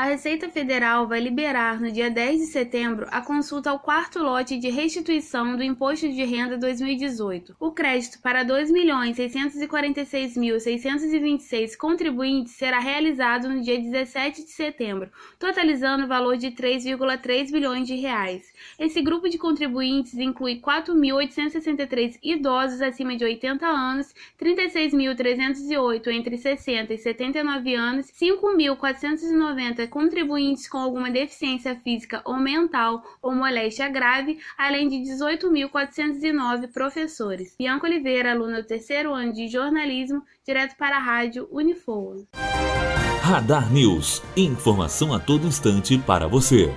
A Receita Federal vai liberar no dia 10 de setembro a consulta ao quarto lote de restituição do Imposto de Renda 2018. O crédito para 2.646.626 contribuintes será realizado no dia 17 de setembro, totalizando o valor de 3,3 bilhões de reais. Esse grupo de contribuintes inclui 4.863 idosos acima de 80 anos, 36.308 entre 60 e 79 anos, 5.490 contribuintes com alguma deficiência física ou mental ou moléstia grave, além de 18.409 professores. Bianca Oliveira, aluna do terceiro ano de jornalismo, direto para a rádio Unifoa. Radar News. Informação a todo instante para você.